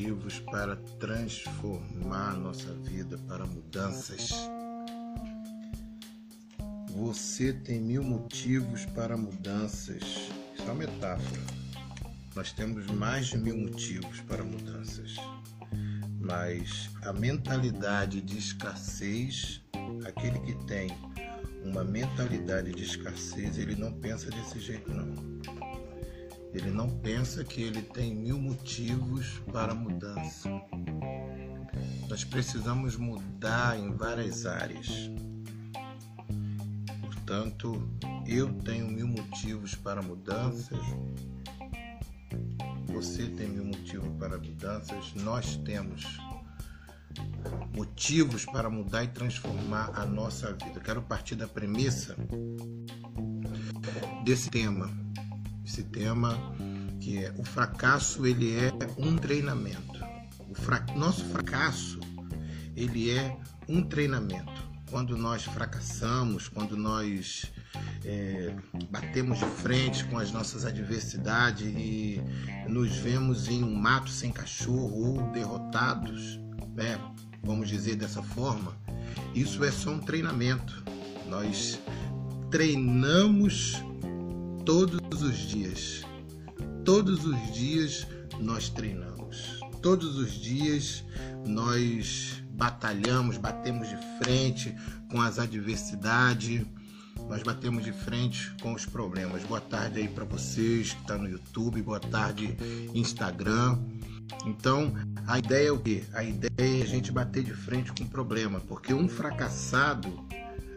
motivos para transformar nossa vida, para mudanças. Você tem mil motivos para mudanças. Isso é uma metáfora. Nós temos mais de mil motivos para mudanças. Mas a mentalidade de escassez, aquele que tem uma mentalidade de escassez, ele não pensa desse jeito não. Ele não pensa que ele tem mil motivos para mudança. Nós precisamos mudar em várias áreas. Portanto, eu tenho mil motivos para mudanças. Você tem mil motivos para mudanças. Nós temos motivos para mudar e transformar a nossa vida. Quero partir da premissa desse tema. Esse tema que é o fracasso, ele é um treinamento. O fra... nosso fracasso, ele é um treinamento. Quando nós fracassamos, quando nós é, batemos de frente com as nossas adversidades e nos vemos em um mato sem cachorro ou derrotados, né? vamos dizer dessa forma, isso é só um treinamento. Nós treinamos todos os dias. Todos os dias nós treinamos. Todos os dias nós batalhamos, batemos de frente com as adversidades, nós batemos de frente com os problemas. Boa tarde aí para vocês que estão tá no YouTube, boa tarde Instagram. Então, a ideia é o quê? A ideia é a gente bater de frente com o problema, porque um fracassado,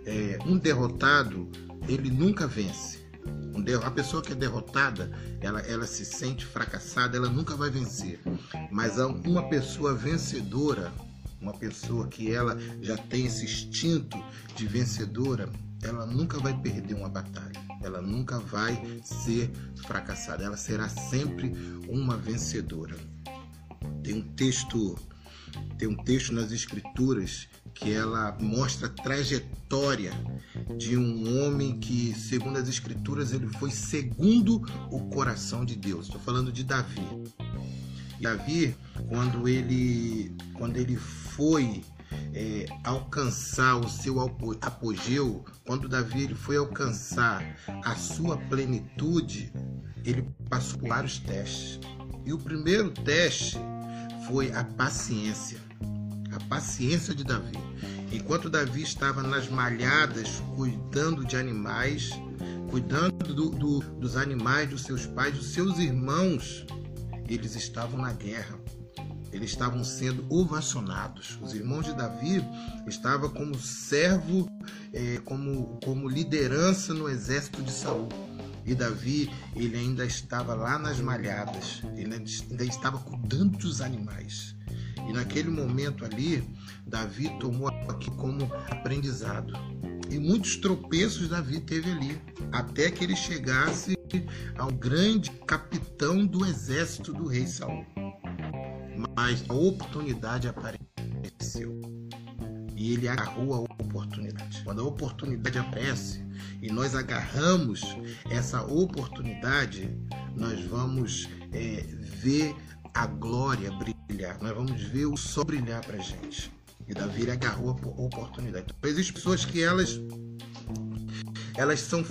é, um derrotado, ele nunca vence. A pessoa que é derrotada, ela, ela se sente fracassada, ela nunca vai vencer. Mas uma pessoa vencedora, uma pessoa que ela já tem esse instinto de vencedora, ela nunca vai perder uma batalha. Ela nunca vai ser fracassada. Ela será sempre uma vencedora. Tem um texto, tem um texto nas escrituras que ela mostra a trajetória de um homem que, segundo as escrituras, ele foi segundo o coração de Deus. Estou falando de Davi. Davi, quando ele, quando ele foi é, alcançar o seu apogeu, quando Davi ele foi alcançar a sua plenitude, ele passou vários testes. E o primeiro teste foi a paciência. A paciência de Davi. Enquanto Davi estava nas malhadas cuidando de animais, cuidando do, do, dos animais dos seus pais, dos seus irmãos, eles estavam na guerra. Eles estavam sendo ovacionados. Os irmãos de Davi estavam como servo, é, como, como liderança no exército de Saul. E Davi, ele ainda estava lá nas malhadas, ele ainda estava cuidando dos animais. E naquele momento ali, Davi tomou aqui como aprendizado. E muitos tropeços Davi teve ali, até que ele chegasse ao grande capitão do exército do rei Saul. Mas a oportunidade apareceu. E ele agarrou a oportunidade. Quando a oportunidade aparece, e nós agarramos essa oportunidade, nós vamos é, ver a glória brilhar, nós vamos ver o sol brilhar para gente. E Davi agarrou a oportunidade. Então, existem pessoas que elas elas são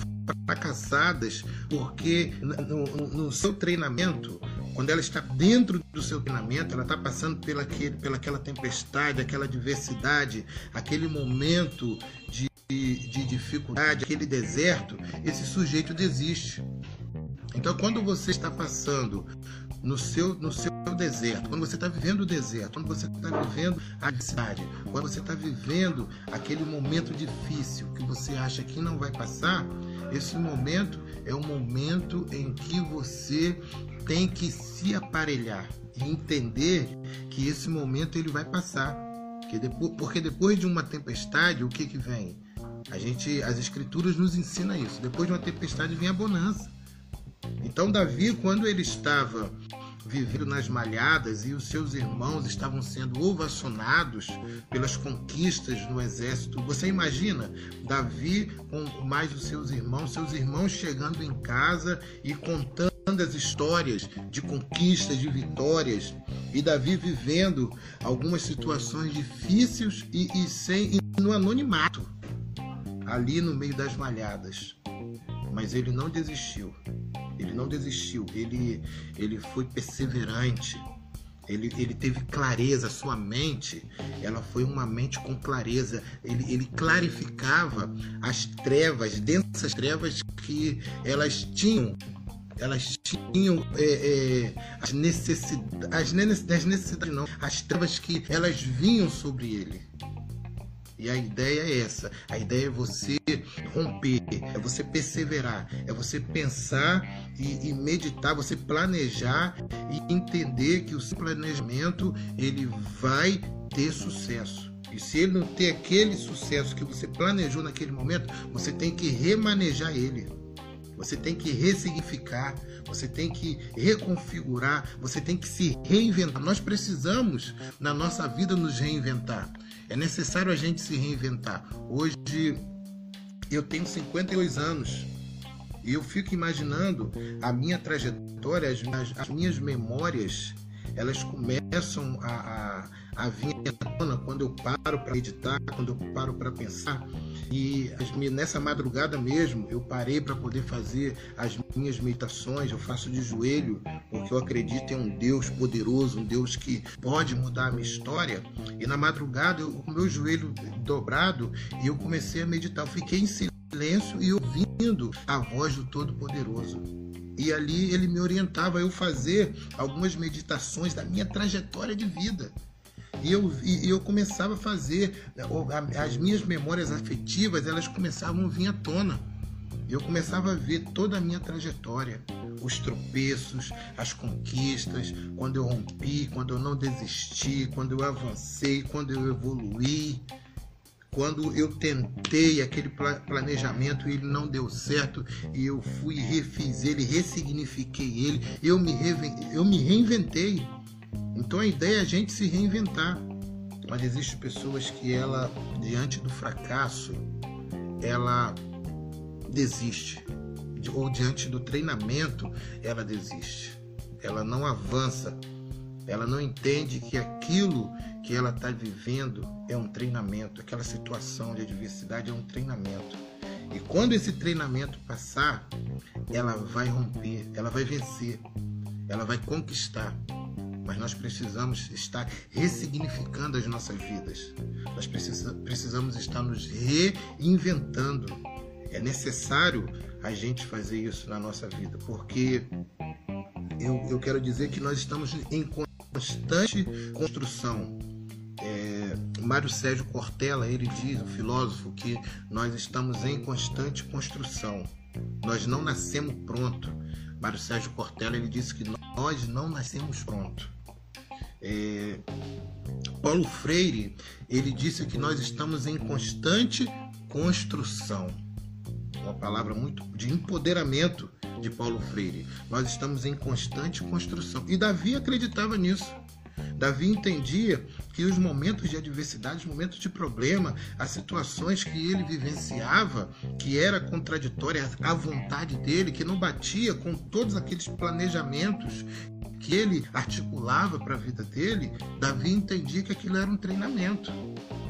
fracassadas porque no, no, no, seu treinamento, quando ela está dentro do seu treinamento, ela está passando pela, aquele, pela aquela tempestade, aquela adversidade, aquele momento de de, dificuldade, aquele deserto, esse sujeito desiste. Então, quando você está passando no seu, no seu deserto, quando você está vivendo o deserto, quando você está vivendo a cidade, quando você está vivendo aquele momento difícil que você acha que não vai passar, esse momento é um momento em que você tem que se aparelhar e entender que esse momento ele vai passar. Porque depois de uma tempestade, o que, que vem? A gente, as escrituras nos ensina isso. Depois de uma tempestade vem a bonança. Então Davi, quando ele estava vivendo nas malhadas e os seus irmãos estavam sendo ovacionados pelas conquistas no exército. Você imagina Davi com mais os seus irmãos, seus irmãos chegando em casa e contando as histórias de conquistas, de vitórias, e Davi vivendo algumas situações difíceis e, e sem e no anonimato, ali no meio das malhadas. Mas ele não desistiu. Ele não desistiu, ele, ele foi perseverante, ele, ele teve clareza, sua mente, ela foi uma mente com clareza. Ele, ele clarificava as trevas, densas trevas que elas tinham. Elas tinham é, é, as necessidades, as necessidades não, as trevas que elas vinham sobre ele. E a ideia é essa. A ideia é você romper, é você perseverar, é você pensar e, e meditar, você planejar e entender que o seu planejamento ele vai ter sucesso. E se ele não ter aquele sucesso que você planejou naquele momento, você tem que remanejar ele. Você tem que ressignificar, você tem que reconfigurar, você tem que se reinventar. Nós precisamos, na nossa vida, nos reinventar. É necessário a gente se reinventar. Hoje eu tenho 52 anos e eu fico imaginando a minha trajetória, as, as minhas memórias, elas começam a, a, a à tona quando eu paro para meditar, quando eu paro para pensar. E nessa madrugada mesmo, eu parei para poder fazer as minhas meditações. Eu faço de joelho, porque eu acredito em um Deus poderoso, um Deus que pode mudar a minha história. E na madrugada, eu, com meu joelho dobrado, eu comecei a meditar. Eu fiquei em silêncio e ouvindo a voz do Todo-Poderoso. E ali ele me orientava a eu fazer algumas meditações da minha trajetória de vida. E eu, e eu começava a fazer, as minhas memórias afetivas, elas começavam a vir à tona. Eu começava a ver toda a minha trajetória, os tropeços, as conquistas, quando eu rompi, quando eu não desisti, quando eu avancei, quando eu evoluí, quando eu tentei aquele planejamento e ele não deu certo e eu fui refiz ele, ressignifiquei ele, eu me, eu me reinventei. Então a ideia é a gente se reinventar. Mas existem pessoas que ela, diante do fracasso, ela desiste. Ou diante do treinamento, ela desiste. Ela não avança. Ela não entende que aquilo que ela está vivendo é um treinamento. Aquela situação de adversidade é um treinamento. E quando esse treinamento passar, ela vai romper, ela vai vencer, ela vai conquistar mas nós precisamos estar ressignificando as nossas vidas. Nós precisamos estar nos reinventando. É necessário a gente fazer isso na nossa vida, porque eu, eu quero dizer que nós estamos em constante construção. É, Mário Sérgio Cortella, ele diz, o filósofo, que nós estamos em constante construção. Nós não nascemos pronto. Mário Sérgio Cortella ele disse que nós não nascemos pronto. É, Paulo Freire ele disse que nós estamos em constante construção. Uma palavra muito de empoderamento de Paulo Freire. Nós estamos em constante construção. E Davi acreditava nisso. Davi entendia que os momentos de adversidade, os momentos de problema, as situações que ele vivenciava, que era contraditória à vontade dele, que não batia com todos aqueles planejamentos que ele articulava para a vida dele, Davi entendia que aquilo era um treinamento.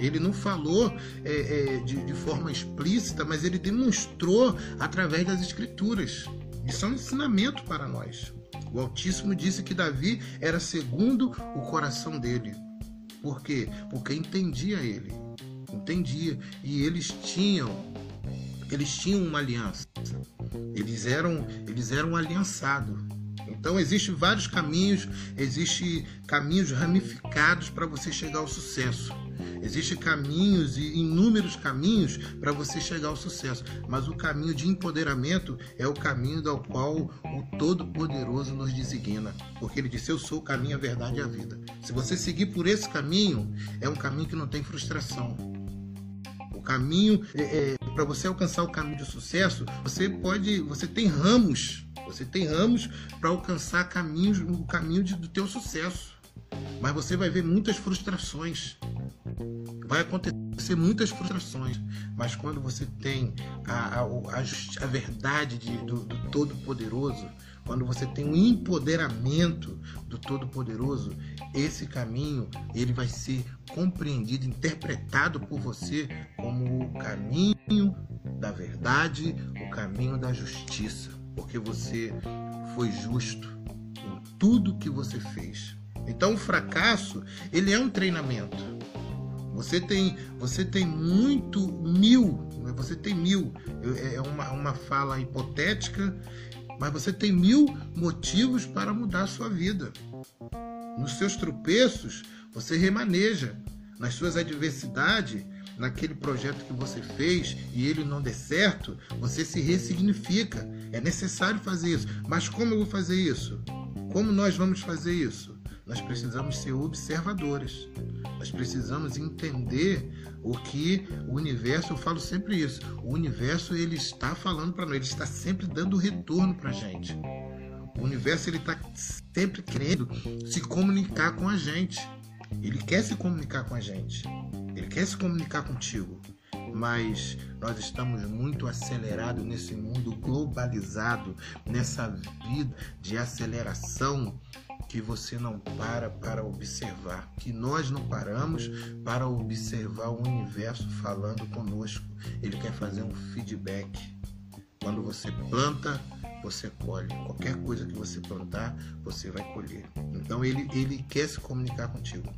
Ele não falou é, é, de, de forma explícita, mas ele demonstrou através das escrituras. Isso é um ensinamento para nós. O Altíssimo disse que Davi era segundo o coração dele. Por quê? Porque entendia ele. Entendia. E eles tinham eles tinham uma aliança. Eles eram eles eram aliançados. Então existem vários caminhos, existem caminhos ramificados para você chegar ao sucesso. Existem caminhos e inúmeros caminhos para você chegar ao sucesso, mas o caminho de empoderamento é o caminho do qual o Todo-Poderoso nos designa, porque ele disse: Eu sou o caminho, a verdade e a vida. Se você seguir por esse caminho, é um caminho que não tem frustração. O caminho é, é para você alcançar o caminho de sucesso, você pode, você tem ramos, você tem ramos para alcançar caminhos, o caminho de, do teu sucesso. Mas você vai ver muitas frustrações. Vai acontecer muitas frustrações, mas quando você tem a, a, a, a verdade de, do, do Todo-Poderoso, quando você tem um empoderamento do Todo-Poderoso, esse caminho ele vai ser compreendido, interpretado por você como o caminho da verdade, o caminho da justiça, porque você foi justo em tudo que você fez. Então o fracasso, ele é um treinamento. Você tem, você tem muito mil, você tem mil, é uma, uma fala hipotética, mas você tem mil motivos para mudar a sua vida. Nos seus tropeços, você remaneja. Nas suas adversidades, naquele projeto que você fez e ele não der certo, você se ressignifica. É necessário fazer isso. Mas como eu vou fazer isso? Como nós vamos fazer isso? Nós precisamos ser observadores. Nós precisamos entender o que o universo, eu falo sempre isso, o universo ele está falando para nós, ele está sempre dando retorno para a gente. O universo ele está sempre querendo se comunicar com a gente. Ele quer se comunicar com a gente. Ele quer se comunicar contigo. Mas nós estamos muito acelerados nesse mundo globalizado, nessa vida de aceleração que você não para para observar, que nós não paramos para observar o universo falando conosco. Ele quer fazer um feedback. Quando você planta, você colhe. Qualquer coisa que você plantar, você vai colher. Então ele, ele quer se comunicar contigo.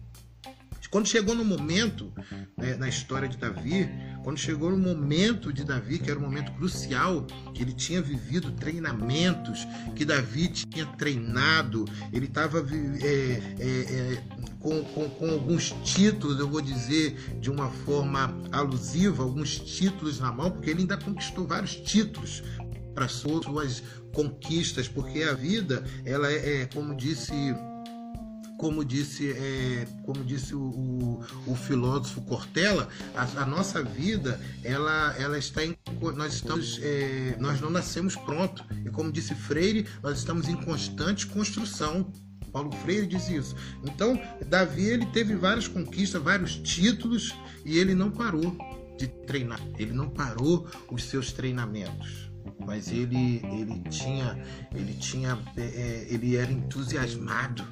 Quando chegou no momento, né, na história de Davi, quando chegou no momento de Davi, que era um momento crucial, que ele tinha vivido treinamentos, que Davi tinha treinado, ele estava é, é, é, com, com, com, alguns títulos, eu vou dizer de uma forma alusiva, alguns títulos na mão, porque ele ainda conquistou vários títulos para suas conquistas, porque a vida, ela é, é como disse como disse, é, como disse o, o, o, filósofo Cortella, a, a, nossa vida ela, ela está em, nós estamos é, nós não nascemos pronto e como disse Freire nós estamos em constante construção. Paulo Freire diz isso. Então Davi ele teve várias conquistas, vários títulos e ele não parou de treinar. Ele não parou os seus treinamentos mas ele ele tinha ele tinha é, é ele era entusiasmado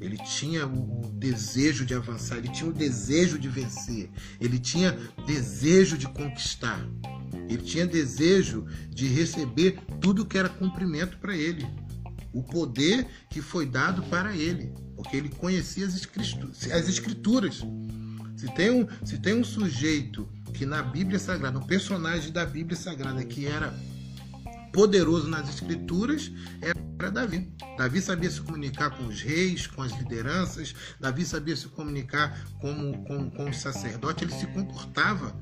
ele tinha o desejo de avançar, ele tinha o desejo de vencer, ele tinha desejo de conquistar, ele tinha desejo de receber tudo que era cumprimento para ele, o poder que foi dado para ele, porque ele conhecia as escrituras. As escrituras. Se tem um, se tem um sujeito que na Bíblia Sagrada, um personagem da Bíblia Sagrada que era poderoso nas escrituras, era era Davi. Davi sabia se comunicar com os reis, com as lideranças, Davi sabia se comunicar com, com, com o sacerdote, ele se comportava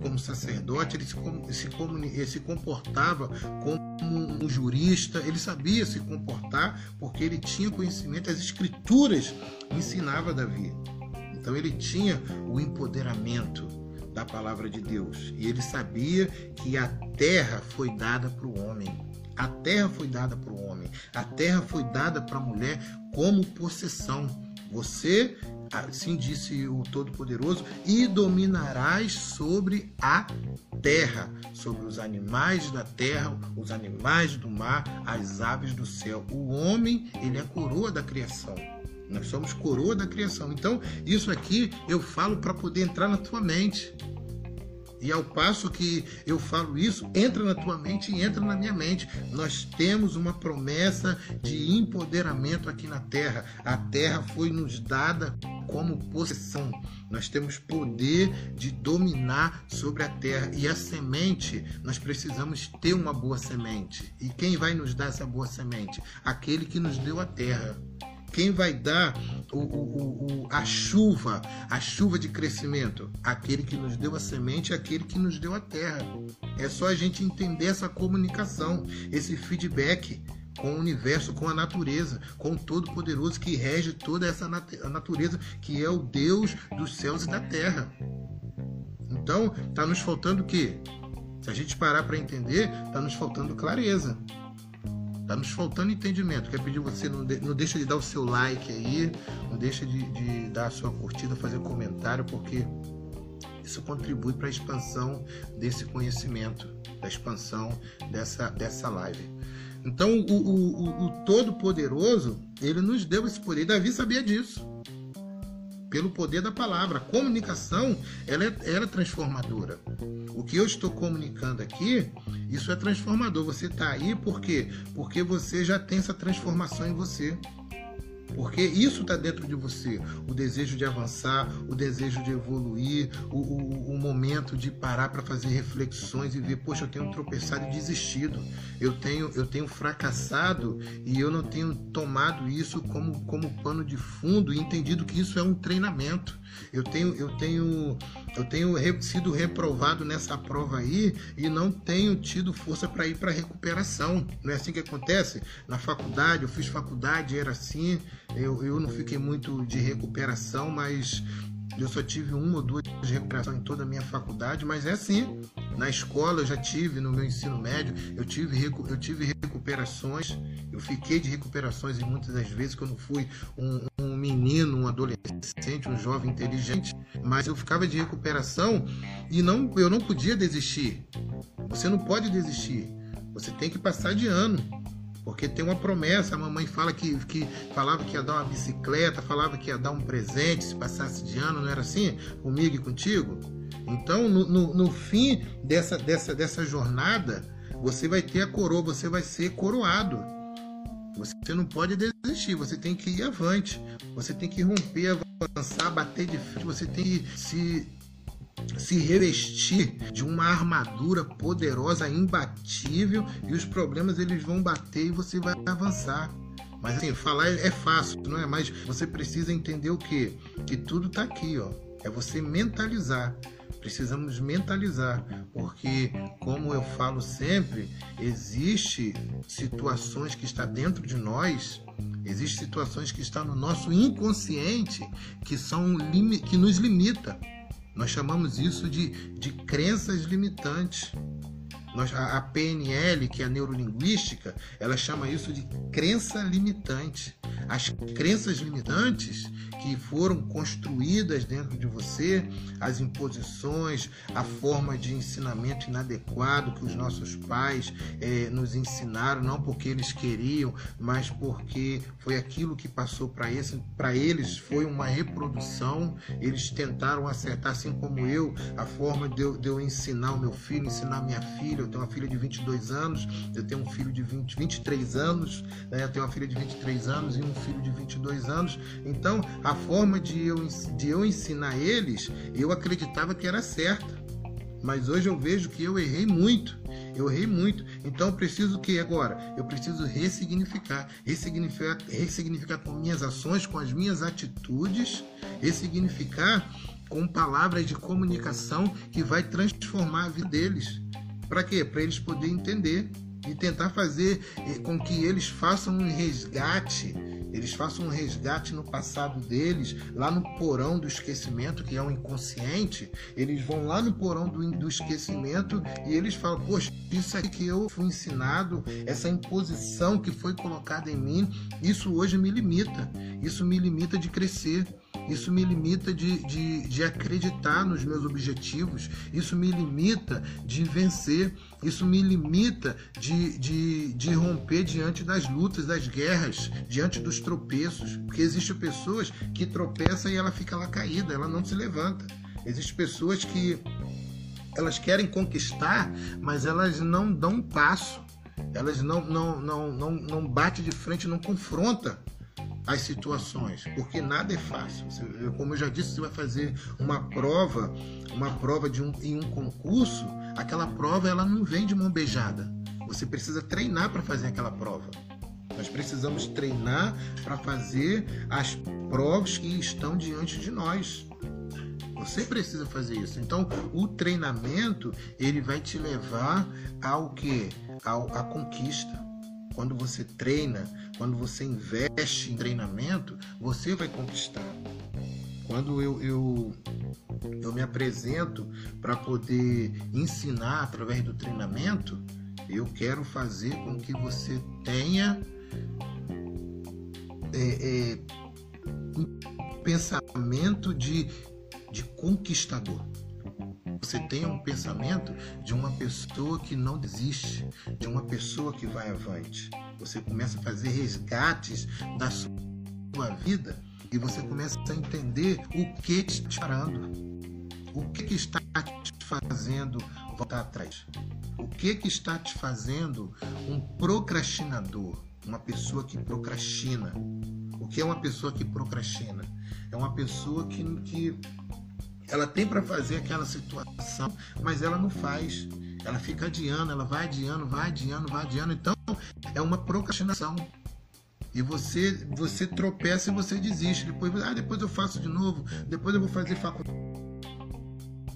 como sacerdote, ele se, se, ele se comportava como um jurista, ele sabia se comportar porque ele tinha conhecimento, as escrituras ensinava Davi. Então ele tinha o empoderamento da palavra de Deus. E ele sabia que a terra foi dada para o homem a terra foi dada para o homem, a terra foi dada para a mulher como possessão. Você, assim disse o Todo-Poderoso, e dominarás sobre a terra, sobre os animais da terra, os animais do mar, as aves do céu. O homem, ele é a coroa da criação. Nós somos coroa da criação. Então, isso aqui eu falo para poder entrar na tua mente. E ao passo que eu falo isso, entra na tua mente e entra na minha mente. Nós temos uma promessa de empoderamento aqui na terra. A terra foi nos dada como possessão. Nós temos poder de dominar sobre a terra. E a semente, nós precisamos ter uma boa semente. E quem vai nos dar essa boa semente? Aquele que nos deu a terra. Quem vai dar o, o, o, a chuva, a chuva de crescimento? Aquele que nos deu a semente, aquele que nos deu a terra. É só a gente entender essa comunicação, esse feedback com o universo, com a natureza, com o Todo-Poderoso que rege toda essa natureza, que é o Deus dos céus e da terra. Então, está nos faltando o quê? Se a gente parar para entender, está nos faltando clareza. Está nos faltando entendimento. Quer pedir você, não, de, não deixa de dar o seu like aí, não deixa de, de dar a sua curtida, fazer comentário, porque isso contribui para a expansão desse conhecimento, da expansão dessa, dessa live. Então, o, o, o Todo-Poderoso, ele nos deu esse poder. Davi sabia disso. Pelo poder da palavra. A comunicação, ela é, ela é transformadora. O que eu estou comunicando aqui, isso é transformador. Você está aí por quê? Porque você já tem essa transformação em você. Porque isso está dentro de você. O desejo de avançar, o desejo de evoluir, o, o, o momento de parar para fazer reflexões e ver, poxa, eu tenho tropeçado e desistido. Eu tenho, eu tenho fracassado e eu não tenho tomado isso como, como pano de fundo e entendido que isso é um treinamento. Eu tenho, eu tenho, eu tenho sido reprovado nessa prova aí e não tenho tido força para ir para recuperação. Não é assim que acontece? Na faculdade, eu fiz faculdade, era assim. Eu, eu não fiquei muito de recuperação, mas eu só tive uma ou duas de recuperação em toda a minha faculdade, mas é assim. Na escola eu já tive, no meu ensino médio, eu tive, eu tive recuperações. Eu fiquei de recuperações e muitas das vezes não fui um, um menino, um adolescente, um jovem inteligente, mas eu ficava de recuperação e não, eu não podia desistir. Você não pode desistir. Você tem que passar de ano. Porque tem uma promessa, a mamãe fala que, que falava que ia dar uma bicicleta, falava que ia dar um presente se passasse de ano, não era assim? Comigo e contigo? Então, no, no, no fim dessa, dessa, dessa jornada, você vai ter a coroa, você vai ser coroado. Você não pode desistir, você tem que ir avante, você tem que romper, avançar, bater de frente, você tem que se se revestir de uma armadura poderosa, imbatível, e os problemas eles vão bater e você vai avançar. Mas assim, falar é fácil, não é? Mas você precisa entender o que? Que tudo está aqui, ó. É você mentalizar. Precisamos mentalizar, porque como eu falo sempre, existe situações que está dentro de nós, existem situações que estão no nosso inconsciente que são que nos limita. Nós chamamos isso de, de crenças limitantes. Nós, a, a PNL, que é a neurolinguística, ela chama isso de crença limitante. As crenças limitantes que foram construídas dentro de você, as imposições, a forma de ensinamento inadequado que os nossos pais é, nos ensinaram, não porque eles queriam, mas porque foi aquilo que passou para eles, para eles foi uma reprodução. Eles tentaram acertar, assim como eu, a forma de eu, de eu ensinar o meu filho, ensinar minha filha. Eu tenho uma filha de 22 anos, eu tenho um filho de 20, 23 anos, né? eu tenho uma filha de 23 anos e um filho de 22 anos. Então, a forma de eu, de eu ensinar eles, eu acreditava que era certa. Mas hoje eu vejo que eu errei muito. Eu errei muito. Então eu preciso que agora? Eu preciso ressignificar. Ressignificar, ressignificar com minhas ações, com as minhas atitudes. Ressignificar com palavras de comunicação que vai transformar a vida deles. Para quê? Para eles poderem entender e tentar fazer eh, com que eles façam um resgate eles façam um resgate no passado deles, lá no porão do esquecimento, que é o inconsciente, eles vão lá no porão do, do esquecimento e eles falam: Poxa, isso aqui que eu fui ensinado, essa imposição que foi colocada em mim, isso hoje me limita, isso me limita de crescer. Isso me limita de, de, de acreditar nos meus objetivos, isso me limita de vencer, isso me limita de, de, de romper diante das lutas, das guerras, diante dos tropeços. Porque existem pessoas que tropeçam e ela fica lá caída, ela não se levanta. Existem pessoas que elas querem conquistar, mas elas não dão um passo. Elas não não não não, não bate de frente, não confronta as situações, porque nada é fácil. Como eu já disse, você vai fazer uma prova, uma prova de um, em um concurso, aquela prova ela não vem de mão beijada. Você precisa treinar para fazer aquela prova. Nós precisamos treinar para fazer as provas que estão diante de nós. Você precisa fazer isso. Então, o treinamento ele vai te levar ao que? Ao, à conquista. Quando você treina, quando você investe em treinamento, você vai conquistar. Quando eu, eu, eu me apresento para poder ensinar através do treinamento, eu quero fazer com que você tenha é, é, um pensamento de, de conquistador. Você tenha um pensamento de uma pessoa que não desiste, de uma pessoa que vai avante. Você começa a fazer resgates da sua vida e você começa a entender o que está te parando, o que está te fazendo voltar atrás, o que, que está te fazendo um procrastinador, uma pessoa que procrastina. O que é uma pessoa que procrastina? É uma pessoa que, que ela tem para fazer aquela situação, mas ela não faz. Ela fica adiando, ela vai adiando, vai adiando, vai adiando. Então, é uma procrastinação. E você você tropeça e você desiste. Depois, ah, depois eu faço de novo, depois eu vou fazer faculdade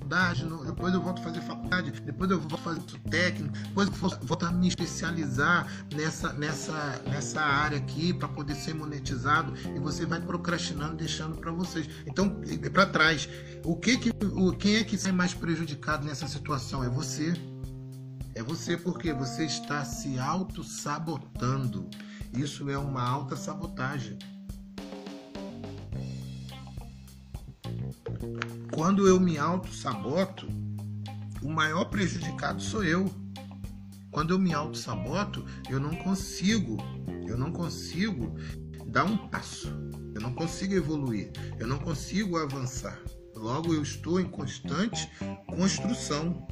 faculdade, depois eu volto a fazer faculdade, depois eu vou fazer técnico, depois eu volto a me especializar nessa, nessa, nessa área aqui para poder ser monetizado e você vai procrastinando, deixando para vocês. Então, para trás, o que que, o, quem é que sai mais prejudicado nessa situação? É você. É você porque você está se auto-sabotando. Isso é uma alta sabotagem. Quando eu me auto-saboto, o maior prejudicado sou eu. Quando eu me auto-saboto, eu não consigo, eu não consigo dar um passo, eu não consigo evoluir, eu não consigo avançar. Logo, eu estou em constante construção.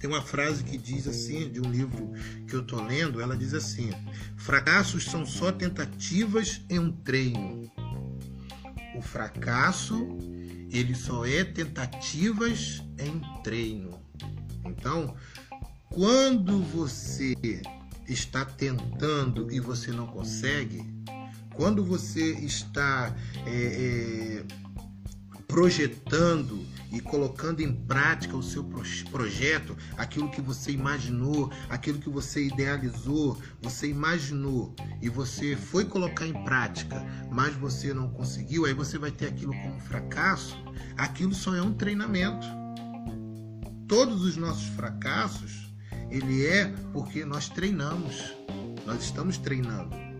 Tem uma frase que diz assim, de um livro que eu estou lendo, ela diz assim: fracassos são só tentativas em um treino. O fracasso ele só é tentativas em treino. Então, quando você está tentando e você não consegue, quando você está é, é, projetando e colocando em prática o seu projeto, aquilo que você imaginou, aquilo que você idealizou, você imaginou e você foi colocar em prática, mas você não conseguiu, aí você vai ter aquilo como fracasso, aquilo só é um treinamento. Todos os nossos fracassos, ele é porque nós treinamos. Nós estamos treinando.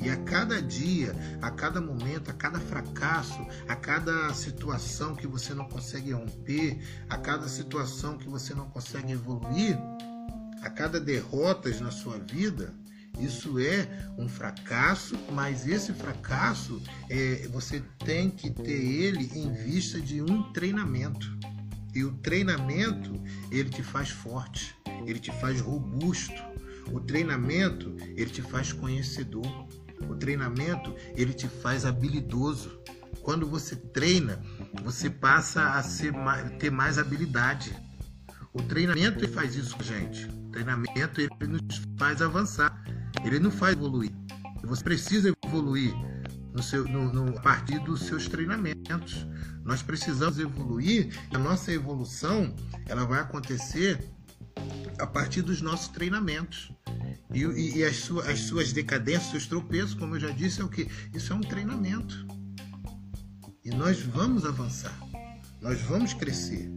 E a cada dia, a cada momento, a cada fracasso, a cada situação que você não consegue romper, a cada situação que você não consegue evoluir, a cada derrotas na sua vida, isso é um fracasso, mas esse fracasso é, você tem que ter ele em vista de um treinamento. E o treinamento ele te faz forte, ele te faz robusto. O treinamento ele te faz conhecedor. O treinamento, ele te faz habilidoso. Quando você treina, você passa a ser, ter mais habilidade. O treinamento faz isso com a gente. O treinamento ele nos faz avançar. Ele não faz evoluir. Você precisa evoluir no seu, no, no, a partir dos seus treinamentos. Nós precisamos evoluir. A nossa evolução ela vai acontecer a partir dos nossos treinamentos. E, e, e as, suas, as suas decadências, seus tropeços, como eu já disse, é o que? Isso é um treinamento. E nós vamos avançar, nós vamos crescer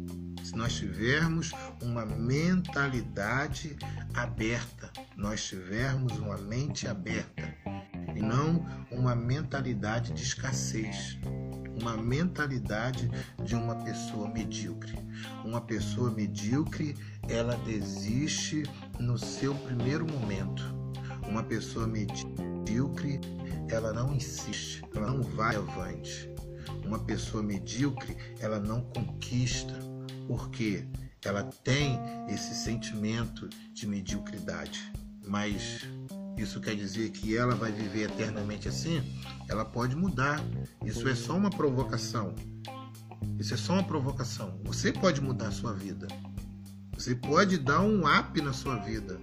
se nós tivermos uma mentalidade aberta, nós tivermos uma mente aberta e não uma mentalidade de escassez, uma mentalidade de uma pessoa medíocre. Uma pessoa medíocre, ela desiste no seu primeiro momento. Uma pessoa medíocre, ela não insiste, ela não vai avante. Uma pessoa medíocre, ela não conquista, porque ela tem esse sentimento de mediocridade. Mas isso quer dizer que ela vai viver eternamente assim? Ela pode mudar. Isso é só uma provocação. Isso é só uma provocação. Você pode mudar a sua vida. Você pode dar um up na sua vida.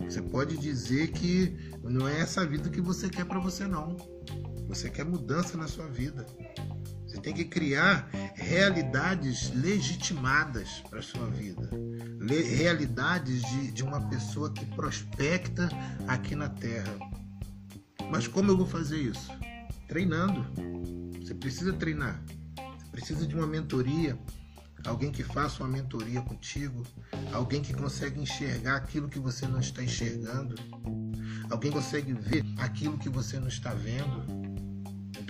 Você pode dizer que não é essa vida que você quer para você não. Você quer mudança na sua vida. Você tem que criar realidades legitimadas para sua vida. Realidades de, de uma pessoa que prospecta aqui na Terra. Mas como eu vou fazer isso? Treinando. Você precisa treinar. Você precisa de uma mentoria. Alguém que faça uma mentoria contigo. Alguém que consegue enxergar aquilo que você não está enxergando. Alguém consegue ver aquilo que você não está vendo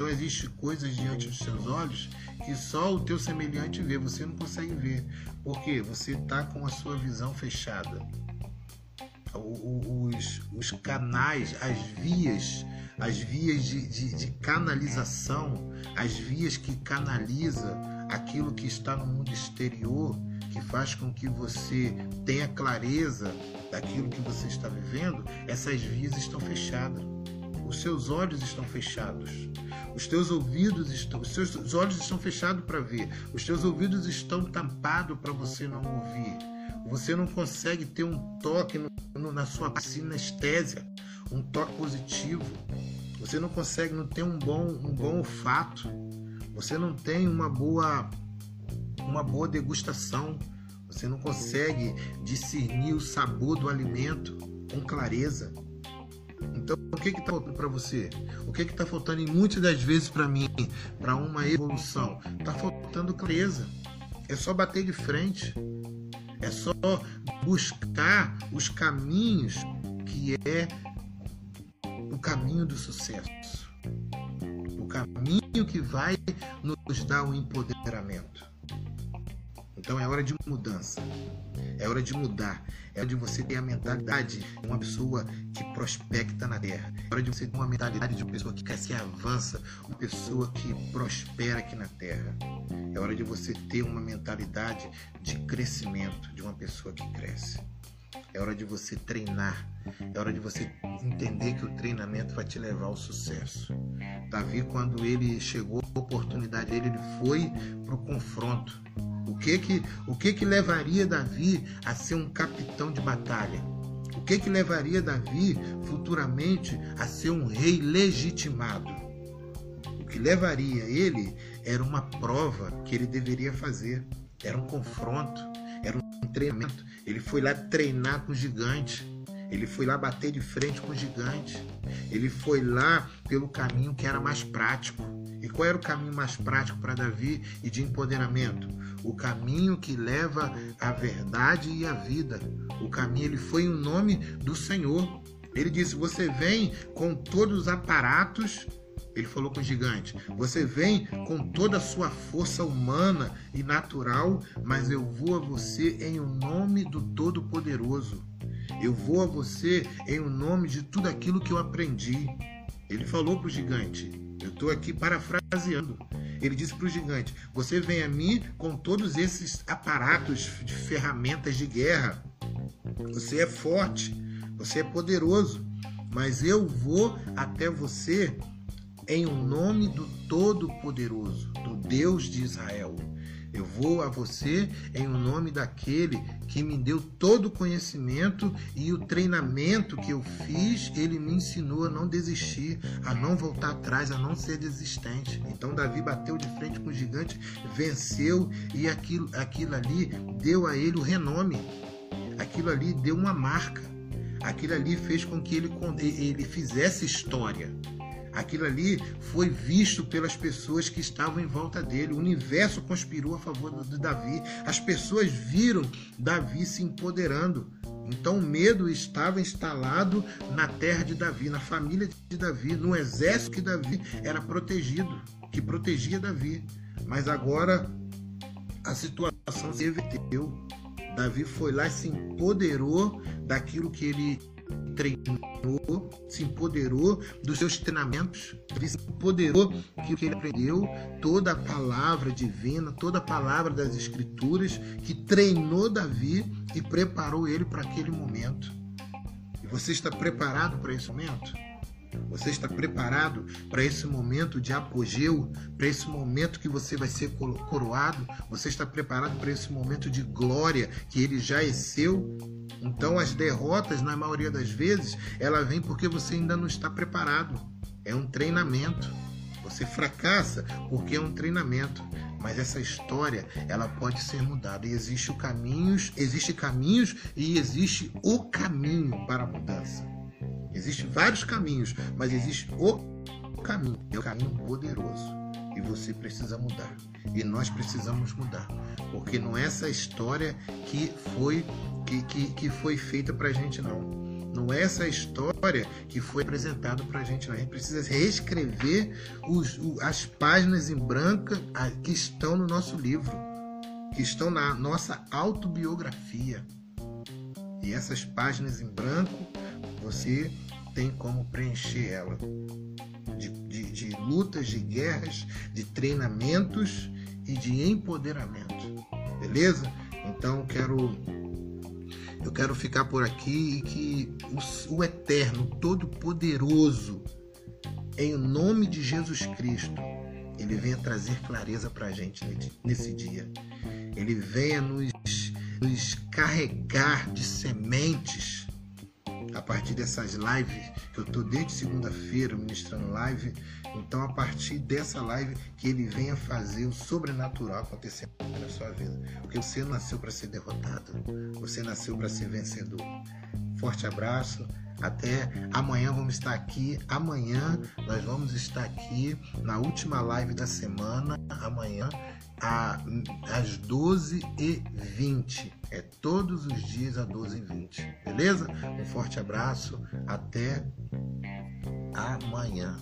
então existe coisas diante dos seus olhos que só o teu semelhante vê, você não consegue ver. Porque você está com a sua visão fechada. Os, os canais, as vias, as vias de, de, de canalização, as vias que canaliza aquilo que está no mundo exterior, que faz com que você tenha clareza daquilo que você está vivendo, essas vias estão fechadas. Os seus olhos estão fechados. Os teus ouvidos estão, os seus olhos estão fechados para ver. Os teus ouvidos estão tampados para você não ouvir. Você não consegue ter um toque no, no, na sua sinestésia, um toque positivo. Você não consegue não ter um bom, um bom olfato. Você não tem uma boa uma boa degustação. Você não consegue discernir o sabor do alimento com clareza. Então, o que está faltando para você? O que está faltando muitas das vezes para mim, para uma evolução? Está faltando clareza. É só bater de frente. É só buscar os caminhos que é o caminho do sucesso. O caminho que vai nos dar o um empoderamento. Então é hora de mudança. É hora de mudar. É hora de você ter a mentalidade de uma pessoa que prospecta na terra. É hora de você ter uma mentalidade de uma pessoa que cresce e avança, uma pessoa que prospera aqui na terra. É hora de você ter uma mentalidade de crescimento, de uma pessoa que cresce. É hora de você treinar. É hora de você entender que o treinamento vai te levar ao sucesso. Davi, quando ele chegou a oportunidade dele, ele foi para o confronto. O que que, o que que levaria Davi a ser um capitão de batalha? O que que levaria Davi futuramente a ser um rei legitimado? O que levaria ele era uma prova que ele deveria fazer, era um confronto, era um treinamento. Ele foi lá treinar com o gigante. Ele foi lá bater de frente com o gigante. Ele foi lá pelo caminho que era mais prático. E qual era o caminho mais prático para Davi e de empoderamento? O caminho que leva à verdade e à vida. O caminho, ele foi o nome do Senhor. Ele disse: Você vem com todos os aparatos. Ele falou com o gigante: Você vem com toda a sua força humana e natural, mas eu vou a você em o nome do Todo-Poderoso. Eu vou a você em o nome de tudo aquilo que eu aprendi. Ele falou para o gigante: eu estou aqui parafraseando. Ele disse para o gigante: Você vem a mim com todos esses aparatos de ferramentas de guerra. Você é forte, você é poderoso, mas eu vou até você em o nome do Todo-Poderoso, do Deus de Israel. Eu vou a você em o nome daquele que me deu todo o conhecimento e o treinamento que eu fiz, ele me ensinou a não desistir, a não voltar atrás, a não ser desistente. Então Davi bateu de frente com o gigante, venceu e aquilo, aquilo ali deu a ele o renome. Aquilo ali deu uma marca. Aquilo ali fez com que ele, ele fizesse história. Aquilo ali foi visto pelas pessoas que estavam em volta dele. O universo conspirou a favor de Davi. As pessoas viram Davi se empoderando. Então o medo estava instalado na terra de Davi, na família de Davi, no exército que Davi era protegido, que protegia Davi. Mas agora a situação se reverteu. Davi foi lá e se empoderou daquilo que ele treinou, se empoderou dos seus treinamentos, se empoderou que ele aprendeu, toda a palavra divina, toda a palavra das escrituras que treinou Davi e preparou ele para aquele momento. Você está preparado para esse momento? Você está preparado para esse momento de apogeu, para esse momento que você vai ser coroado? Você está preparado para esse momento de glória que ele já é seu? Então as derrotas, na maioria das vezes, ela vem porque você ainda não está preparado. É um treinamento. Você fracassa porque é um treinamento. Mas essa história, ela pode ser mudada. E existe o caminhos, existe caminhos e existe o caminho para a mudança. Existem vários caminhos, mas existe o caminho, é o caminho poderoso. E você precisa mudar. E nós precisamos mudar. Porque não é essa história que foi, que, que, que foi feita pra gente, não. Não é essa história que foi apresentada para a gente. Não. A gente precisa reescrever os, as páginas em branca que estão no nosso livro, que estão na nossa autobiografia. E essas páginas em branco você tem como preencher ela de, de, de lutas, de guerras, de treinamentos e de empoderamento. Beleza? Então quero eu quero ficar por aqui e que o, o Eterno, Todo-Poderoso, em nome de Jesus Cristo, ele venha trazer clareza para a gente nesse dia. Ele venha nos, nos carregar de sementes a partir dessas lives, que eu estou desde segunda-feira ministrando live, então a partir dessa live que ele venha fazer o sobrenatural acontecer na sua vida. Porque você nasceu para ser derrotado, você nasceu para ser vencedor. Forte abraço, até amanhã vamos estar aqui. Amanhã nós vamos estar aqui na última live da semana. Amanhã às 12h20. É todos os dias às 12h20. Beleza? Um forte abraço. Até amanhã.